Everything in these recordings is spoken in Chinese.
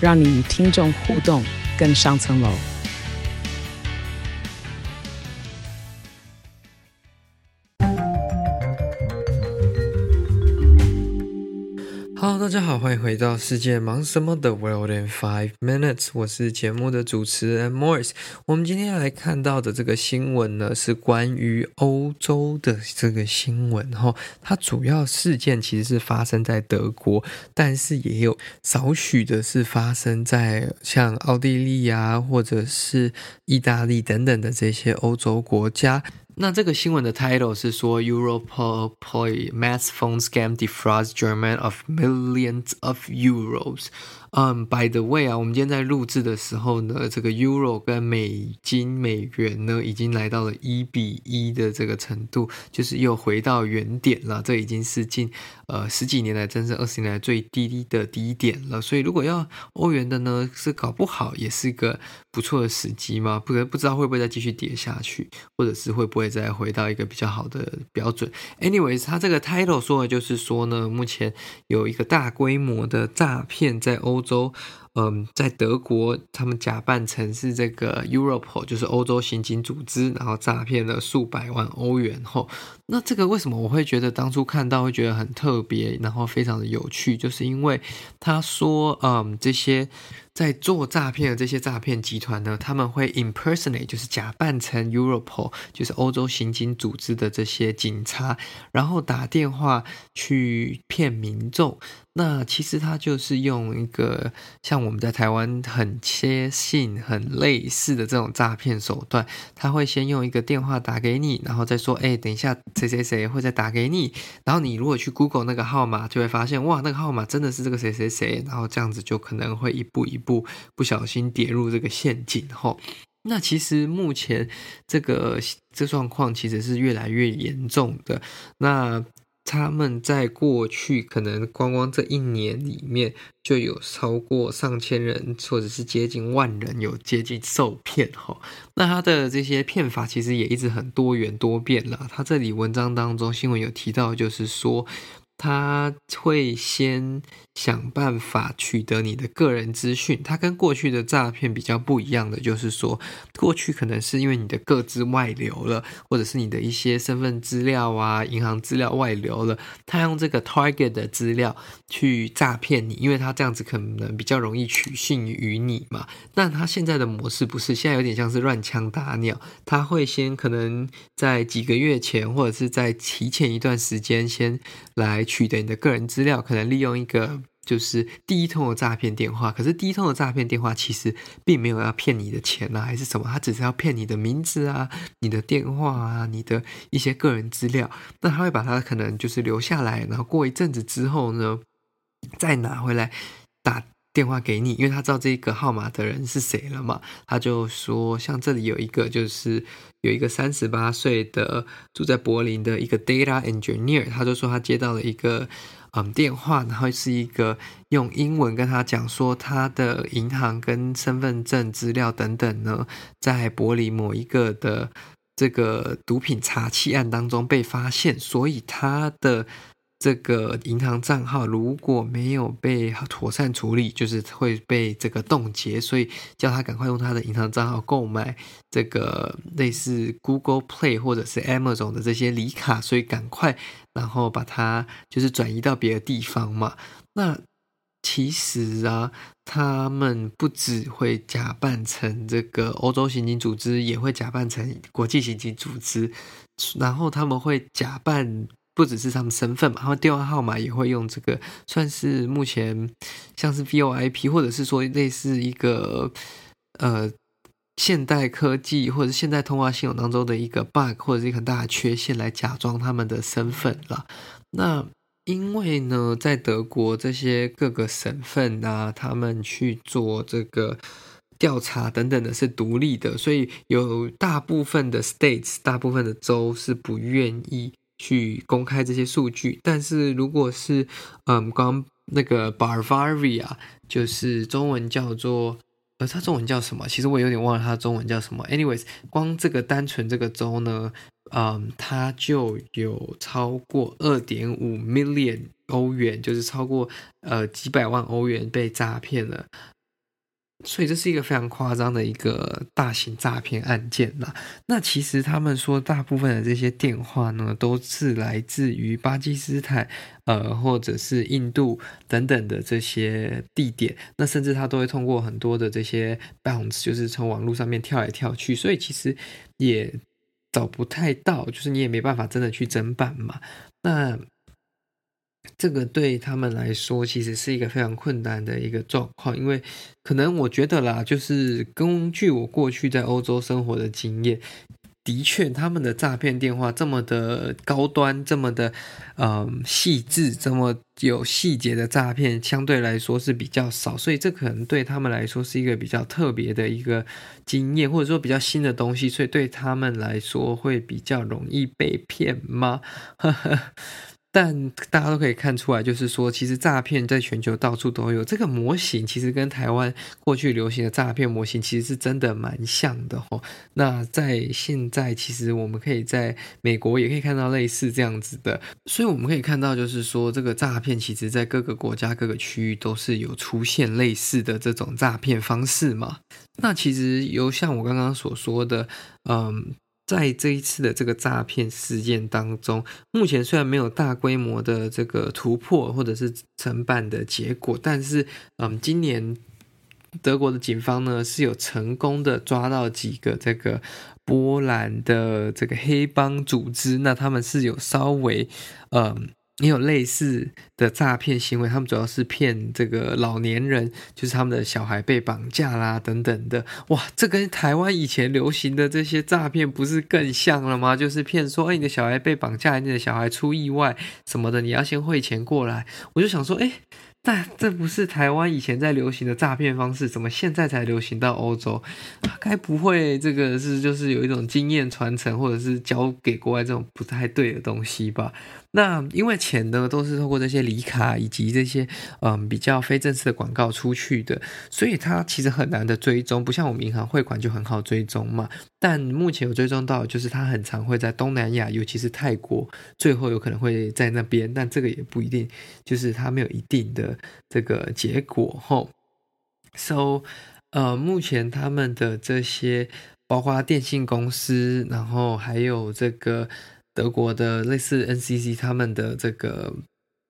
让你与听众互动更上层楼。大家好，欢迎回到世界忙什么的 World in Five Minutes，我是节目的主持人 Morris。我们今天要来看到的这个新闻呢，是关于欧洲的这个新闻哈。它主要事件其实是发生在德国，但是也有少许的是发生在像奥地利啊，或者是意大利等等的这些欧洲国家。那这个新闻的 title 是说 Europol ploy mass phone scam defrauds Germany of millions of euros。 嗯，by the way 啊，我们今天在录制的时候呢，这个 euro 跟美金、美元呢，已经来到了一比一的这个程度，就是又回到原点了。这已经是近呃十几年来，真正二十年来最低低的低点了。所以如果要欧元的呢，是搞不好也是个不错的时机嘛。不不知道会不会再继续跌下去，或者是会不会再回到一个比较好的标准。Anyways，它这个 title 说的就是说呢，目前有一个大规模的诈骗在欧。欧洲，嗯，在德国，他们假扮成是这个 Europol，就是欧洲刑警组织，然后诈骗了数百万欧元后，那这个为什么我会觉得当初看到会觉得很特别，然后非常的有趣，就是因为他说，嗯，这些。在做诈骗的这些诈骗集团呢，他们会 impersonate，就是假扮成 Europol，就是欧洲刑警组织的这些警察，然后打电话去骗民众。那其实他就是用一个像我们在台湾很切近、很类似的这种诈骗手段。他会先用一个电话打给你，然后再说：“哎，等一下，谁谁谁会再打给你。”然后你如果去 Google 那个号码，就会发现哇，那个号码真的是这个谁谁谁。然后这样子就可能会一步一步。不不小心跌入这个陷阱后，那其实目前这个这状况其实是越来越严重的。那他们在过去可能光光这一年里面就有超过上千人，或者是接近万人有接近受骗哈。那他的这些骗法其实也一直很多元多变了。他这里文章当中新闻有提到，就是说。他会先想办法取得你的个人资讯。他跟过去的诈骗比较不一样的，就是说，过去可能是因为你的个资外流了，或者是你的一些身份资料啊、银行资料外流了，他用这个 target 的资料去诈骗你，因为他这样子可能比较容易取信于你嘛。那他现在的模式不是，现在有点像是乱枪打鸟，他会先可能在几个月前，或者是在提前一段时间先来。取得你的个人资料，可能利用一个就是第一通的诈骗电话，可是第一通的诈骗电话其实并没有要骗你的钱啊，还是什么，他只是要骗你的名字啊、你的电话啊、你的一些个人资料，那他会把他可能就是留下来，然后过一阵子之后呢，再拿回来电话给你，因为他知道这个号码的人是谁了嘛，他就说，像这里有一个，就是有一个三十八岁的住在柏林的一个 data engineer，他就说他接到了一个嗯电话，然后是一个用英文跟他讲说他的银行跟身份证资料等等呢，在柏林某一个的这个毒品查缉案当中被发现，所以他的。这个银行账号如果没有被妥善处理，就是会被这个冻结，所以叫他赶快用他的银行账号购买这个类似 Google Play 或者是 Amazon 的这些礼卡，所以赶快然后把它就是转移到别的地方嘛。那其实啊，他们不只会假扮成这个欧洲刑警组织，也会假扮成国际刑警组织，然后他们会假扮。不只是他们身份嘛，他们电话号码也会用这个，算是目前像是 VoIP，或者是说类似一个呃现代科技或者现代通话系统当中的一个 bug，或者是一个很大的缺陷来假装他们的身份了。那因为呢，在德国这些各个省份啊，他们去做这个调查等等的是独立的，所以有大部分的 states，大部分的州是不愿意去公开这些数据。但是如果是嗯，刚那个 Bavaria，就是中文叫做。呃，它中文叫什么？其实我有点忘了它中文叫什么。Anyways，光这个单纯这个州呢，嗯，它就有超过二点五 million 欧元，就是超过呃几百万欧元被诈骗了。所以这是一个非常夸张的一个大型诈骗案件啦。那其实他们说，大部分的这些电话呢，都是来自于巴基斯坦，呃，或者是印度等等的这些地点。那甚至他都会通过很多的这些 bounce，就是从网络上面跳来跳去。所以其实也找不太到，就是你也没办法真的去侦办嘛。那。这个对他们来说，其实是一个非常困难的一个状况，因为可能我觉得啦，就是根据我过去在欧洲生活的经验，的确他们的诈骗电话这么的高端，这么的嗯细致，这么有细节的诈骗，相对来说是比较少，所以这可能对他们来说是一个比较特别的一个经验，或者说比较新的东西，所以对他们来说会比较容易被骗吗？但大家都可以看出来，就是说，其实诈骗在全球到处都有。这个模型其实跟台湾过去流行的诈骗模型其实是真的蛮像的哦。那在现在，其实我们可以在美国也可以看到类似这样子的。所以我们可以看到，就是说，这个诈骗其实在各个国家、各个区域都是有出现类似的这种诈骗方式嘛。那其实有像我刚刚所说的，嗯。在这一次的这个诈骗事件当中，目前虽然没有大规模的这个突破或者是侦办的结果，但是，嗯，今年德国的警方呢是有成功的抓到几个这个波兰的这个黑帮组织，那他们是有稍微，嗯。也有类似的诈骗行为，他们主要是骗这个老年人，就是他们的小孩被绑架啦等等的。哇，这跟台湾以前流行的这些诈骗不是更像了吗？就是骗说，哎，你的小孩被绑架，你的小孩出意外什么的，你要先汇钱过来。我就想说，哎。但这不是台湾以前在流行的诈骗方式，怎么现在才流行到欧洲？该不会这个是就是有一种经验传承，或者是交给国外这种不太对的东西吧？那因为钱呢都是透过这些礼卡以及这些嗯比较非正式的广告出去的，所以它其实很难的追踪，不像我们银行汇款就很好追踪嘛。但目前有追踪到，就是它很常会在东南亚，尤其是泰国，最后有可能会在那边，但这个也不一定，就是它没有一定的。这个结果后，so 呃，目前他们的这些包括电信公司，然后还有这个德国的类似 NCC 他们的这个。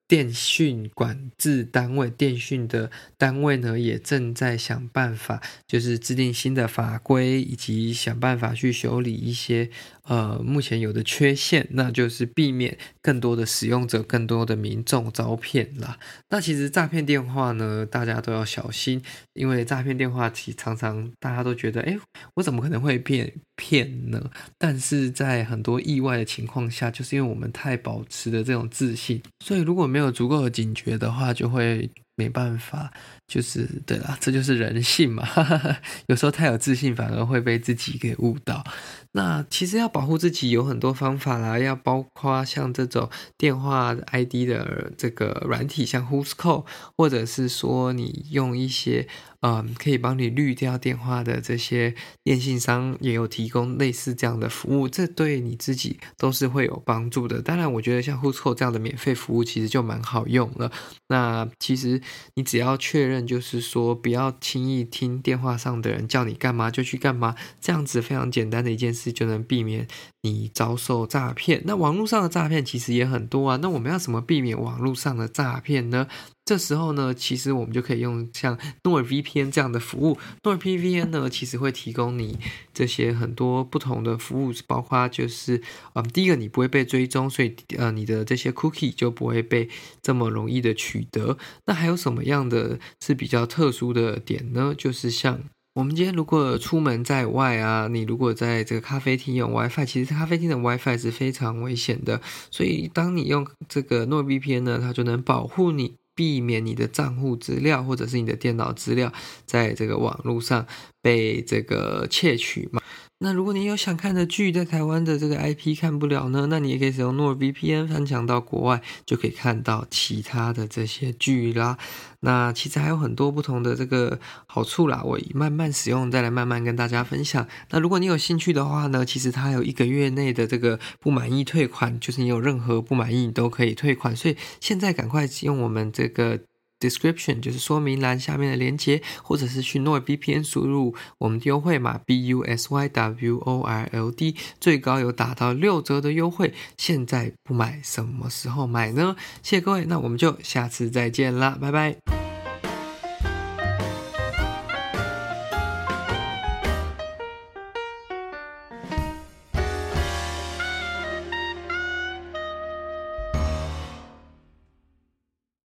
电讯管制单位，电讯的单位呢，也正在想办法，就是制定新的法规，以及想办法去修理一些呃目前有的缺陷，那就是避免更多的使用者、更多的民众遭骗啦。那其实诈骗电话呢，大家都要小心，因为诈骗电话其实常常大家都觉得，哎，我怎么可能会骗骗呢？但是在很多意外的情况下，就是因为我们太保持的这种自信，所以如果没有足够的警觉的话，就会没办法。就是对啦，这就是人性嘛。有时候太有自信，反而会被自己给误导。那其实要保护自己有很多方法啦，要包括像这种电话 ID 的这个软体，像 Whoscall，或者是说你用一些嗯可以帮你滤掉电话的这些电信商也有提供类似这样的服务，这对你自己都是会有帮助的。当然，我觉得像 Whoscall 这样的免费服务其实就蛮好用了。那其实你只要确认。就是说，不要轻易听电话上的人叫你干嘛就去干嘛，这样子非常简单的一件事就能避免你遭受诈骗。那网络上的诈骗其实也很多啊，那我们要怎么避免网络上的诈骗呢？这时候呢，其实我们就可以用像 NordVPN 这样的服务。NordVPN 呢，其实会提供你这些很多不同的服务，包括就是，嗯，第一个你不会被追踪，所以呃，你的这些 cookie 就不会被这么容易的取得。那还有什么样的是比较特殊的点呢？就是像我们今天如果出门在外啊，你如果在这个咖啡厅用 WiFi，其实咖啡厅的 WiFi 是非常危险的。所以当你用这个 NordVPN 呢，它就能保护你，避免你的账户资料或者是你的电脑资料在这个网络上被这个窃取嘛。那如果你有想看的剧，在台湾的这个 IP 看不了呢，那你也可以使用 NordVPN 翻墙到国外，就可以看到其他的这些剧啦。那其实还有很多不同的这个好处啦，我慢慢使用，再来慢慢跟大家分享。那如果你有兴趣的话呢，其实它有一个月内的这个不满意退款，就是你有任何不满意，你都可以退款。所以现在赶快用我们这个。Description 就是说明栏下面的链接，或者是去 NordVPN 输入我们的优惠码 B U S Y W O R L D，最高有打到六折的优惠。现在不买，什么时候买呢？谢谢各位，那我们就下次再见啦，拜拜。